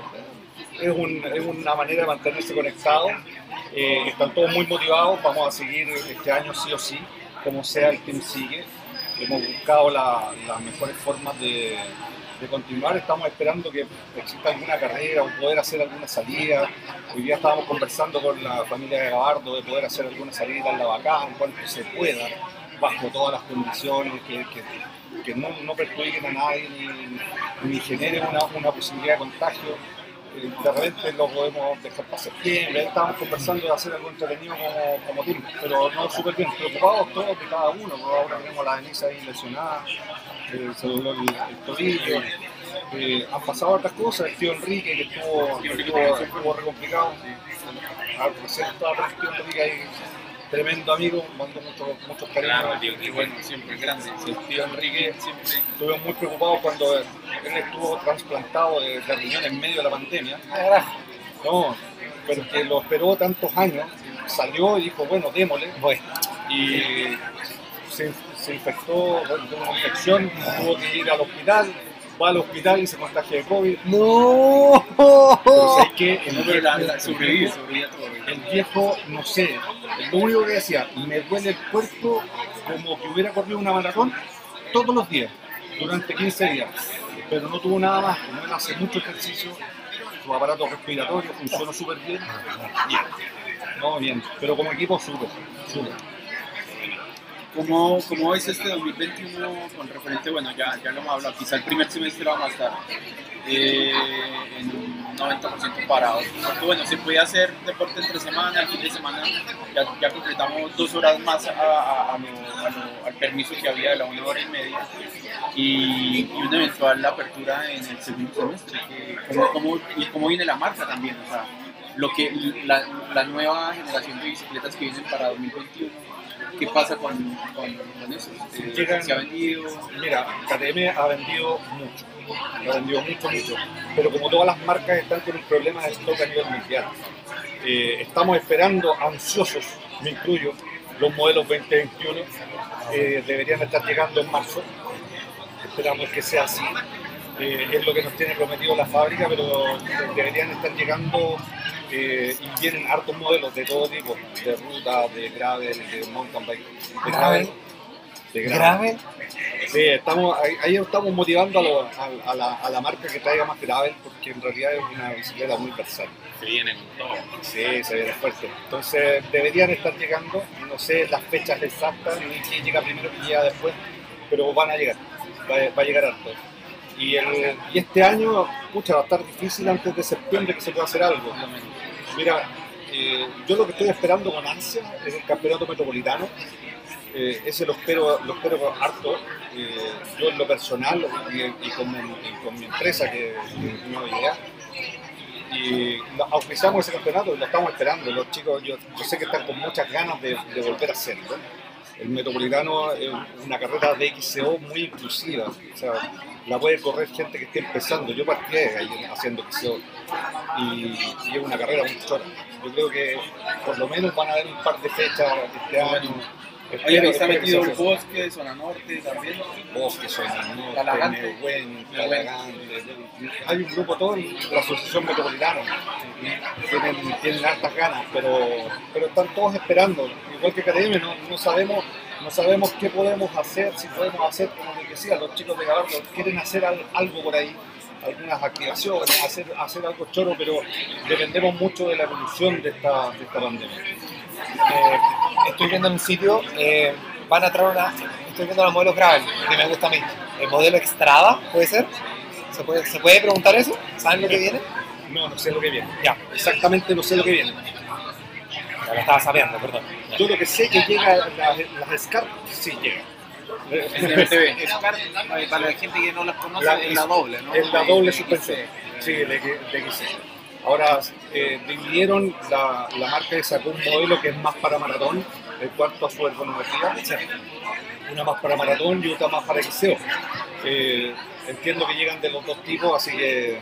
es, un- es una manera de mantenerse conectado. Eh, están todos muy motivados, vamos a seguir este año sí o sí, como sea el team sigue. Hemos buscado la- las mejores formas de, de continuar, estamos esperando que exista alguna carrera o poder hacer alguna salida. Hoy día estábamos conversando con la familia de Gabardo de poder hacer alguna salida en la vacada en cuanto se pueda, bajo todas las condiciones, que, que- que no, no perjudiquen a nadie ni, ni generen una, una posibilidad de contagio. De repente lo podemos dejar para septiembre, estábamos conversando de hacer algo entretenido como, como team, pero no súper bien, preocupados todos de cada uno, porque ahora tenemos la Denise ahí lesionada, eh, se dobló el, el tobillo, eh, han pasado otras cosas, el tío Enrique que estuvo, estuvo, estuvo re complicado, ah, por cierto, a el tío Enrique ahí, tremendo amigo, mando muchos muchos cariños. Claro, bueno, siempre grande. El tío Enrique Siempre Estuvimos muy preocupados cuando él estuvo trasplantado de, de riñón en medio de la pandemia. No, pero que lo esperó tantos años, salió y dijo, bueno, démosle. Y se, se infectó, bueno, tuvo una infección, tuvo que ir al hospital, va al hospital y se contagia de COVID. ¡No! Pero sé que el No, sobrevive, sobrevive a todo. el viejo, no sé, lo único que decía, me duele el cuerpo como que hubiera corrido una maratón todos los días, durante 15 días, pero no tuvo nada más, como él hace mucho ejercicio, su aparato respiratorio funcionó súper bien, bien, no bien, pero como equipo súper, súper. ¿Cómo, ¿Cómo ves este 2021 con referente, bueno, ya, ya lo hemos hablado, quizá el primer semestre vamos a estar eh, en un 90% parados? Porque, bueno, se puede hacer deporte entre semana, el fin de semana ya, ya completamos dos horas más a, a- a lo- lo- al permiso que había de la una hora y media y, y una eventual apertura en el segundo semestre. ¿cómo, cómo- y cómo viene la marca también? O sea, lo que, la, la nueva generación de bicicletas que vienen para 2021, ¿qué pasa con, con, con eso? Eh, Llegan- ¿Se ha vendido? Mira, KTM ha vendido mucho, ha vendido mucho, mucho, pero como todas las marcas están con un problema de stock a nivel mundial, eh, estamos esperando, ansiosos, me incluyo, los modelos 2021 eh, deberían estar llegando en marzo, esperamos que sea así, Eh, es lo que nos tiene prometido la fábrica, pero deberían estar llegando eh, y vienen hartos modelos de todo tipo, de ruta, de gravel, de mountain bike, de Gravel. de ¿Grave? Sí, estamos, ahí, estamos motivando a, lo- a- a la, a la marca que traiga más gravel porque en realidad es una bicicleta muy versátil. Se viene con todo. Sí, se viene fuerte. Entonces deberían estar llegando, no sé las fechas exactas ni quién llega primero y llega después, pero van a llegar, va, a- va a llegar harto. Y, el, y este año, pucha, va a estar difícil antes de septiembre que se pueda hacer algo. Mira, eh, yo lo que estoy esperando con ansia es el campeonato metropolitano. Eh, ese lo espero, lo espero harto. Eh, yo en lo personal y, con, mi, empresa, que es Nueva Idea, y auspiciamos ese campeonato y lo estamos esperando. Los chicos, yo, sé que están con muchas ganas de, volver a hacerlo. El Metropolitano es una carrera de XCO muy inclusiva. O sea, la puede correr gente que esté empezando. Yo partí haciendo XCO y, y es una carrera muy chora. Yo creo que por lo menos van a haber un par de fechas este año. Oye, está metido el bosque, zona norte también. Bosque, Zona Norte, Talagante. Talagante. Hay un grupo todo, la Asociación Metropolitana. Tienen, tienen hartas ganas, pero, pero están todos esperando. Igual que KTM, no, no sabemos no sabemos qué podemos hacer, si podemos hacer, como les decía, los chicos de Gabardo quieren hacer al- algo por ahí, algunas activaciones, hacer, hacer algo choro, pero dependemos mucho de la evolución de esta, de esta pandemia. Eh, estoy viendo en un sitio, eh, van a traer una. Estoy viendo los modelos Gravel, que me gusta a mí. El modelo Extrada, ¿puede ser? ¿Se puede, ¿Se puede preguntar eso? ¿Saben lo que viene? No, no sé lo que viene. Ya, Exactamente no sé lo que viene. ya lo estaba sabiendo, perdón. Yo lo que sé que llega, las, las sí llega. Eh, para la gente que no las conoce, La- es la doble, ¿no? Es la doble suspensión. Sí, de, de XC. Ahora eh, dividieron, la, la marca y sacó un modelo que es más para maratón, el cuarto a su ergonometría. Una más para maratón y otra más para XCO. Eh, entiendo que llegan de los dos tipos, así que.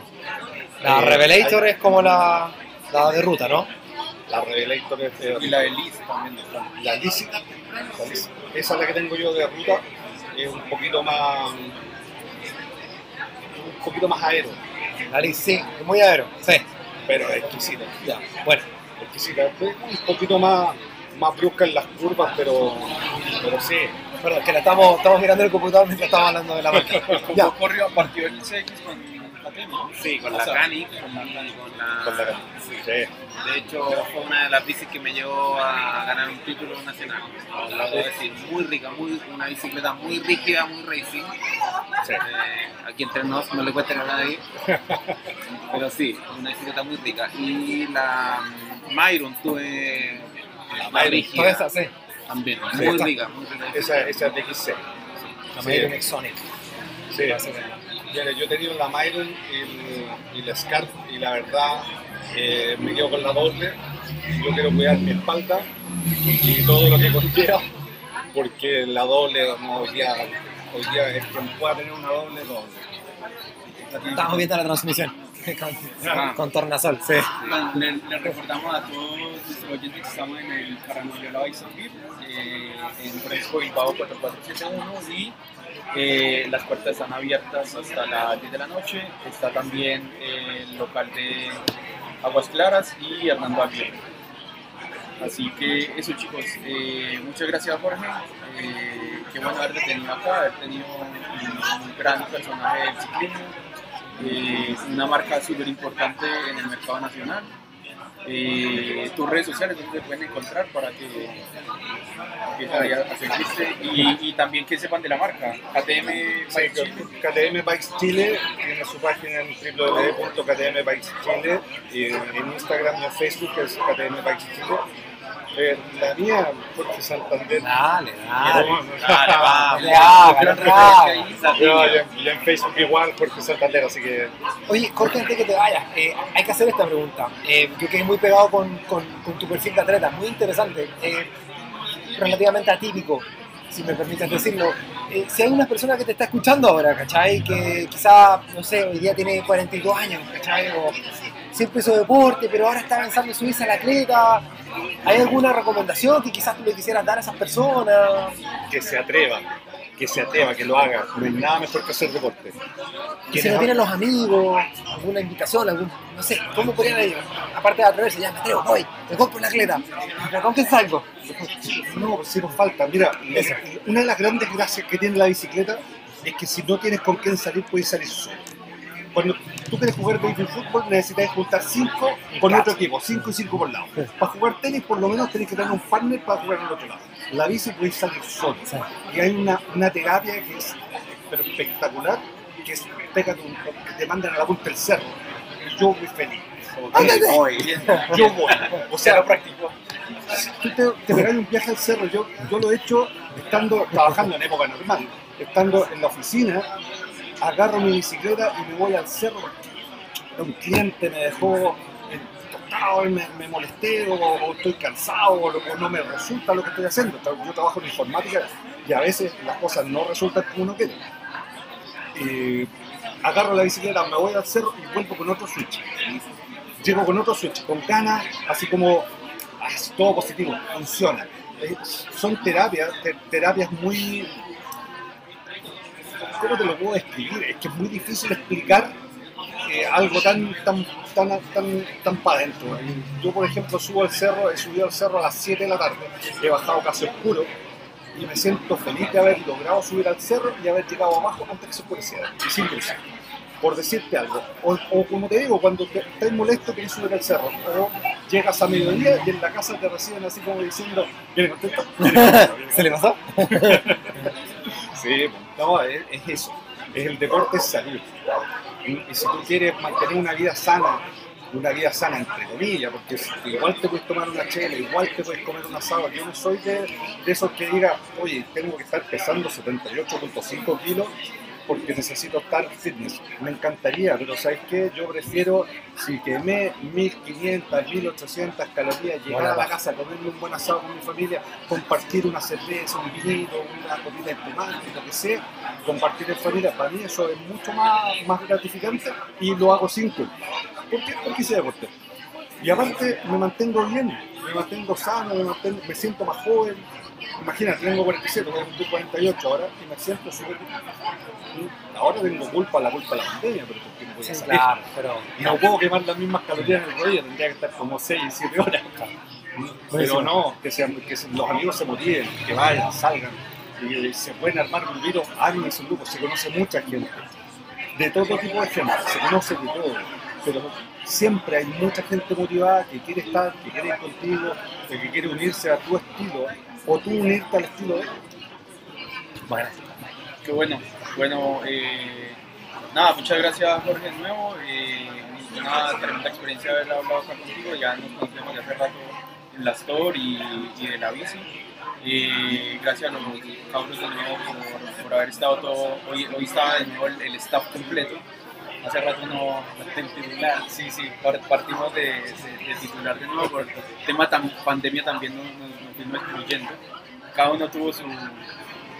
La eh, Revelator es como la, la de ruta, ¿no? La Revelator es de Y la Liz también la la Lizzy. Esa es la que tengo yo de ruta, es un poquito más. un poquito más aero, La Liz, sí, muy aero. Sí, pero exquisita. ya. Bueno, exquisita. Un poquito más, más brusca en las curvas, pero, pero sí. perdón, que la estamos, estamos mirando el computador mientras estamos hablando de la marca. ¿Cómo Ya. corrió a partir del. Sí, con la y con la... Sí. De hecho, fue una de las bicis que me llevó a ganar un título nacional. Lo puedo decir, muy rica, muy, una bicicleta muy rígida, muy racing. Sí. Eh, aquí entre nos no le cuesta a nadie. Pero sí, una bicicleta muy rica. Y la mm, Myron tuve la más rígida Toda esa, sí. también, muy rica, muy rica. Esa, esa es de XC. La. Mayer Exonic. Sí. Yo he tenido la Myron y, y la Scarp y la verdad eh, me quedo con la doble. Yo quiero cuidar mi espalda y todo lo que conlleva porque la doble no, hoy, día, hoy día es quien pueda tener una doble doble. Estamos viendo la transmisión. Con, con tornasol, sí. Le, le recordamos a todos nuestros oyentes que estamos en el Bike Servir, eh, en Fresco Bilbao 4471 y eh, las puertas están abiertas hasta las 10 de la noche. Está también el local de Aguas Claras y Hernando Aguirre. Así que eso chicos, eh, muchas gracias Jorge, eh, qué bueno haberte tenido acá, haber tenido un, un gran personaje del ciclismo, una marca súper importante en el mercado nacional. Eh, tus redes sociales donde te pueden encontrar para que empiecen ahí a seguirte y, y también que sepan de la marca KTM Sí, Bike Chile. KTM Bikes Chile tiene su página en www.ktmbikeschile y en Instagram y en Facebook es KTM Bikes Chile. Eh, la mía, Jorge Santander. Dale, dale. Dale, vamos. Le haga, le haga. Yo, y, en, y en Facebook igual, Jorge Santander, así que Oye, Jorge, antes que te vayas, eh, hay que hacer esta pregunta. Eh, yo quedé muy pegado con, con, con tu perfil de atleta, muy interesante, eh, relativamente atípico, si me permites decirlo. Eh, si hay una persona que te está escuchando ahora, ¿cachai? Que quizá, no sé, hoy día tiene 42 años, ¿cachai? O siempre hizo deporte, pero ahora está pensando en subirse al atleta. ¿Hay alguna recomendación que quizás tú le quisieras dar a esas personas? que se atreva, que se atreva, que lo haga. No hay nada mejor que hacer deporte. Que si no tienen los amigos, alguna invitación, algún, no sé, ¿cómo podrían ellos? Aparte de atreverse, ya me atrevo, voy, me compro la atleta, pero ¿con qué salgo? No, si nos falta. Mira, una de las grandes gracias que tiene la bicicleta es que si no tienes con quién salir, puedes salir solo. Cuando tú quieres jugar baby fútbol, necesitas juntar cinco con otro equipo, cinco y cinco por lado. Para jugar tenis, por lo menos tenés que tener un partner para jugar al otro lado. La bici puedes salir solo. Y hay una, una terapia que es espectacular, que es pégate un- que te mandan a la punta del cerro. Y yo muy feliz. ¡Ándate! Yo voy. O sea, lo practico. Tú te, te pegas un viaje al cerro. Yo, yo lo he hecho estando trabajando en época normal. Estando en la oficina, agarro mi bicicleta y me voy al cerro. Un cliente me dejó tostado y me, me molesté o, estoy cansado o, no me resulta lo que estoy haciendo. Yo trabajo en informática y a veces las cosas no resultan como uno quiere. Y agarro la bicicleta, me voy al cerro y vuelvo con otro switch. Llego con otro switch, con ganas, así como ah, es todo positivo, funciona. Eh, son terapias, te- terapias muy... ¿Cómo te lo puedo describir? Es que es muy difícil explicar eh, algo tan, tan, tan, tan, tan para adentro. Yo, por ejemplo, subo al cerro, he subido al cerro a las 7 de la tarde, he bajado casi oscuro, y me siento feliz de haber logrado subir al cerro y haber llegado abajo antes que se oscureciera y sin luces. Por decirte algo, o, o como te digo, cuando te, estás molesto querés subir al cerro, o llegas a mediodía y en la casa te reciben así como diciendo, ¿viene contento? ¿Viene contento? ¿Viene ¿Se le pasó? Sí, no, es, es eso. Es el deporte es salud. Y, y si tú quieres mantener una vida sana, una vida sana entre comillas, porque igual te puedes tomar una chela, igual te puedes comer un asado. Yo no soy de, de esos que diga, oye, tengo que estar pesando 78.5 kilos porque necesito estar fitness. Me encantaría, pero ¿sabes qué? Yo prefiero, si quemé 1500, 1800 calorías, llegar a la casa, comerme un buen asado con mi familia, compartir una cerveza, un vinito, una comida espumante, lo que sea, compartir en familia, para mí eso es mucho más, más gratificante y lo hago sin culpa. ¿Por qué? Porque hice deporte. Y aparte me mantengo bien, me mantengo sano, me, mantengo- me siento más joven. Imagínate, tengo 47, voy a cumplir 48 ahora y me siento súper. Ahora tengo culpa, la culpa de la pandemia, pero ¿por qué no voy a salir? Claro, pero. No puedo quemar las mismas calorías en el rodillo, tendría que estar como 6, 7 horas. Pero no, que, sean, que los amigos se motiven, que vayan, salgan. Y se pueden armar grupos, armen su grupo, se conoce mucha gente. De todo tipo de gente, se conoce de todo. Pero siempre hay mucha gente motivada que quiere estar, que quiere ir contigo, que quiere unirse a tu estilo, o tú unirte al estilo de. Bueno, Qué bueno. Bueno, eh, nada, muchas gracias Jorge de nuevo. Eh, una tremenda experiencia haber hablado acá contigo. Ya nos conocemos de hace rato en la Store y, y de la bici. Eh, gracias a los cabros de nuevo por, por haber estado todo. Hoy, hoy estaba de nuevo el, el staff completo. Hace rato no titular, sí, sí, par- partimos de, de- de titular de nuevo por el tema tam- pandemia también nos, excluyendo. Cada uno tuvo su,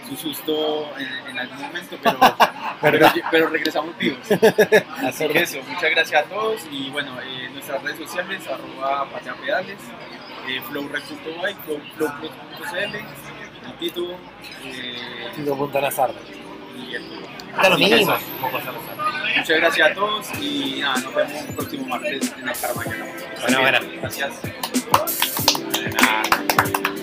su susto en, en algún momento, pero, pero, pero regresamos vivos. Así que eso, muchas gracias a todos y bueno, eh, nuestras redes sociales, arroba pateapedales, eh, flowrec.bike, flow- flowplus.cl, el Tito eh, Tito Punta Nazar. y el eso. Muchas gracias a todos y nada, nos vemos el próximo martes en el Carmaño. Bueno, bueno. Gracias. and I.